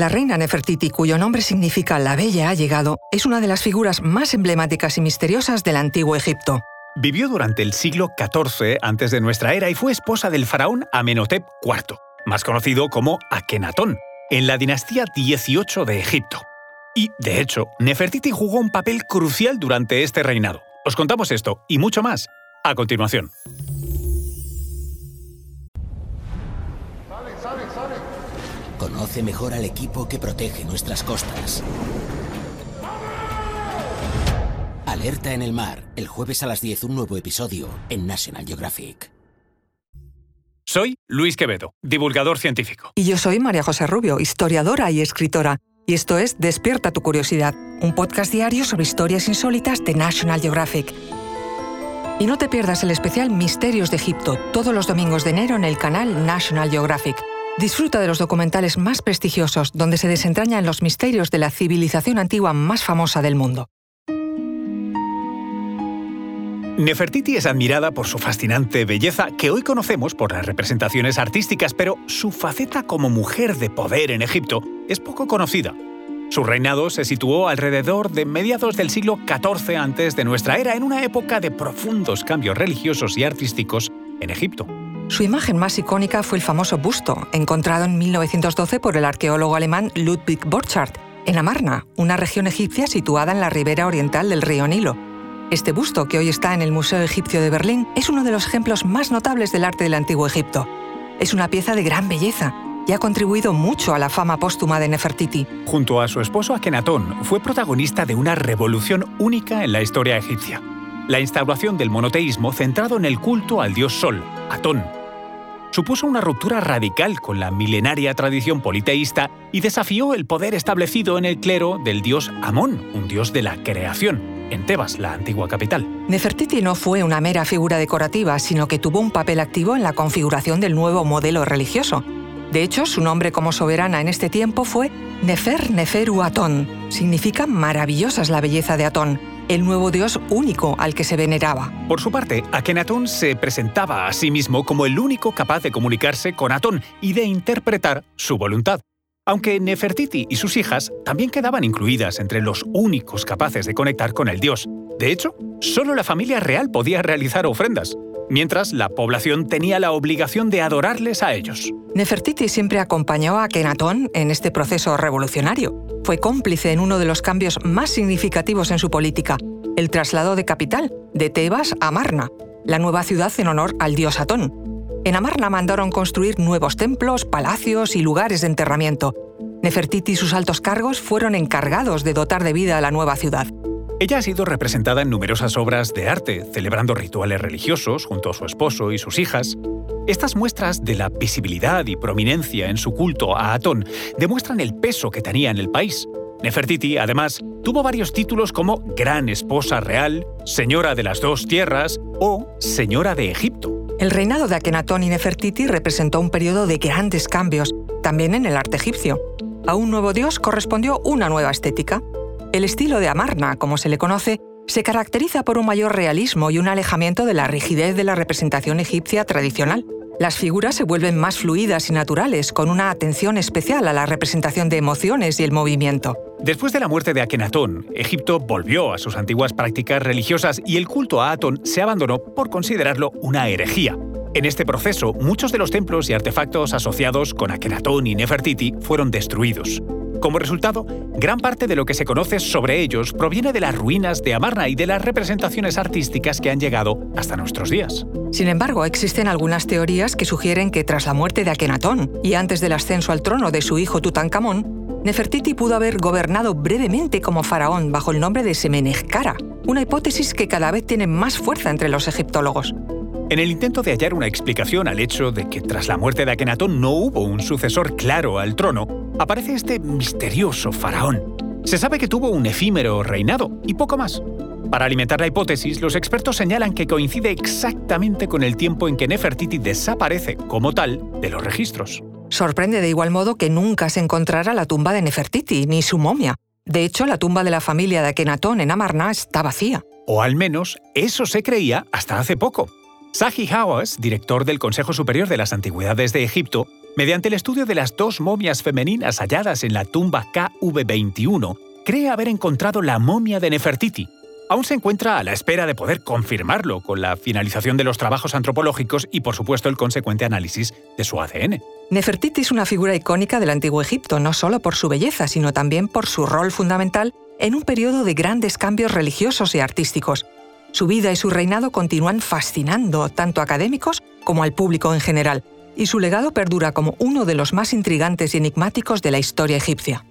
La reina Nefertiti, cuyo nombre significa la bella ha llegado, es una de las figuras más emblemáticas y misteriosas del antiguo Egipto. Vivió durante el siglo XIV antes de nuestra era y fue esposa del faraón Amenhotep IV, más conocido como Akenatón, en la dinastía 18 de Egipto. Y, de hecho, Nefertiti jugó un papel crucial durante este reinado. Os contamos esto y mucho más a continuación. Conoce mejor al equipo que protege nuestras costas. Alerta en el mar, el jueves a las 10 un nuevo episodio en National Geographic. Soy Luis Quevedo, divulgador científico. Y yo soy María José Rubio, historiadora y escritora. Y esto es Despierta tu curiosidad, un podcast diario sobre historias insólitas de National Geographic. Y no te pierdas el especial Misterios de Egipto todos los domingos de enero en el canal National Geographic. Disfruta de los documentales más prestigiosos donde se desentrañan los misterios de la civilización antigua más famosa del mundo. Nefertiti es admirada por su fascinante belleza que hoy conocemos por las representaciones artísticas, pero su faceta como mujer de poder en Egipto es poco conocida. Su reinado se situó alrededor de mediados del siglo XIV antes de nuestra era, en una época de profundos cambios religiosos y artísticos en Egipto. Su imagen más icónica fue el famoso busto, encontrado en 1912 por el arqueólogo alemán Ludwig Borchardt, en Amarna, una región egipcia situada en la ribera oriental del río Nilo. Este busto, que hoy está en el Museo Egipcio de Berlín, es uno de los ejemplos más notables del arte del antiguo Egipto. Es una pieza de gran belleza y ha contribuido mucho a la fama póstuma de Nefertiti. Junto a su esposo Akenatón, fue protagonista de una revolución única en la historia egipcia. La instauración del monoteísmo centrado en el culto al dios Sol, Atón, supuso una ruptura radical con la milenaria tradición politeísta y desafió el poder establecido en el clero del dios Amón, un dios de la creación, en Tebas, la antigua capital. Nefertiti no fue una mera figura decorativa, sino que tuvo un papel activo en la configuración del nuevo modelo religioso. De hecho, su nombre como soberana en este tiempo fue Nefer Neferu Atón. Significa maravillosa es la belleza de Atón, el nuevo dios único al que se veneraba. Por su parte, Akenatón se presentaba a sí mismo como el único capaz de comunicarse con Atón y de interpretar su voluntad. Aunque Nefertiti y sus hijas también quedaban incluidas entre los únicos capaces de conectar con el dios. De hecho, solo la familia real podía realizar ofrendas mientras la población tenía la obligación de adorarles a ellos. Nefertiti siempre acompañó a Kenatón en este proceso revolucionario. Fue cómplice en uno de los cambios más significativos en su política, el traslado de capital, de Tebas a Amarna, la nueva ciudad en honor al dios Atón. En Amarna mandaron construir nuevos templos, palacios y lugares de enterramiento. Nefertiti y sus altos cargos fueron encargados de dotar de vida a la nueva ciudad. Ella ha sido representada en numerosas obras de arte, celebrando rituales religiosos junto a su esposo y sus hijas. Estas muestras de la visibilidad y prominencia en su culto a Atón demuestran el peso que tenía en el país. Nefertiti, además, tuvo varios títulos como Gran Esposa Real, Señora de las Dos Tierras o Señora de Egipto. El reinado de Akenatón y Nefertiti representó un periodo de grandes cambios, también en el arte egipcio. A un nuevo dios correspondió una nueva estética. El estilo de Amarna, como se le conoce, se caracteriza por un mayor realismo y un alejamiento de la rigidez de la representación egipcia tradicional. Las figuras se vuelven más fluidas y naturales, con una atención especial a la representación de emociones y el movimiento. Después de la muerte de Akenatón, Egipto volvió a sus antiguas prácticas religiosas y el culto a Atón se abandonó por considerarlo una herejía. En este proceso, muchos de los templos y artefactos asociados con Akenatón y Nefertiti fueron destruidos. Como resultado, gran parte de lo que se conoce sobre ellos proviene de las ruinas de Amarna y de las representaciones artísticas que han llegado hasta nuestros días. Sin embargo, existen algunas teorías que sugieren que tras la muerte de Akenatón y antes del ascenso al trono de su hijo Tutankamón, Nefertiti pudo haber gobernado brevemente como faraón bajo el nombre de Semenechkara, una hipótesis que cada vez tiene más fuerza entre los egiptólogos. En el intento de hallar una explicación al hecho de que tras la muerte de Akenatón no hubo un sucesor claro al trono, aparece este misterioso faraón. Se sabe que tuvo un efímero reinado y poco más. Para alimentar la hipótesis, los expertos señalan que coincide exactamente con el tiempo en que Nefertiti desaparece como tal de los registros. Sorprende de igual modo que nunca se encontrara la tumba de Nefertiti ni su momia. De hecho, la tumba de la familia de Akenatón en Amarna está vacía. O al menos eso se creía hasta hace poco. Sahi Hawass, director del Consejo Superior de las Antigüedades de Egipto, mediante el estudio de las dos momias femeninas halladas en la tumba KV21, cree haber encontrado la momia de Nefertiti. Aún se encuentra a la espera de poder confirmarlo con la finalización de los trabajos antropológicos y, por supuesto, el consecuente análisis de su ADN. Nefertiti es una figura icónica del antiguo Egipto, no solo por su belleza, sino también por su rol fundamental en un periodo de grandes cambios religiosos y artísticos. Su vida y su reinado continúan fascinando tanto a académicos como al público en general, y su legado perdura como uno de los más intrigantes y enigmáticos de la historia egipcia.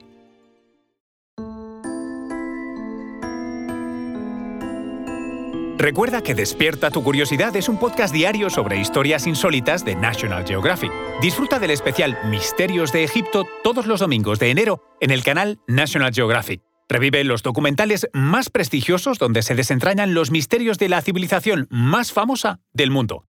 Recuerda que Despierta tu Curiosidad es un podcast diario sobre historias insólitas de National Geographic. Disfruta del especial Misterios de Egipto todos los domingos de enero en el canal National Geographic. Revive los documentales más prestigiosos donde se desentrañan los misterios de la civilización más famosa del mundo.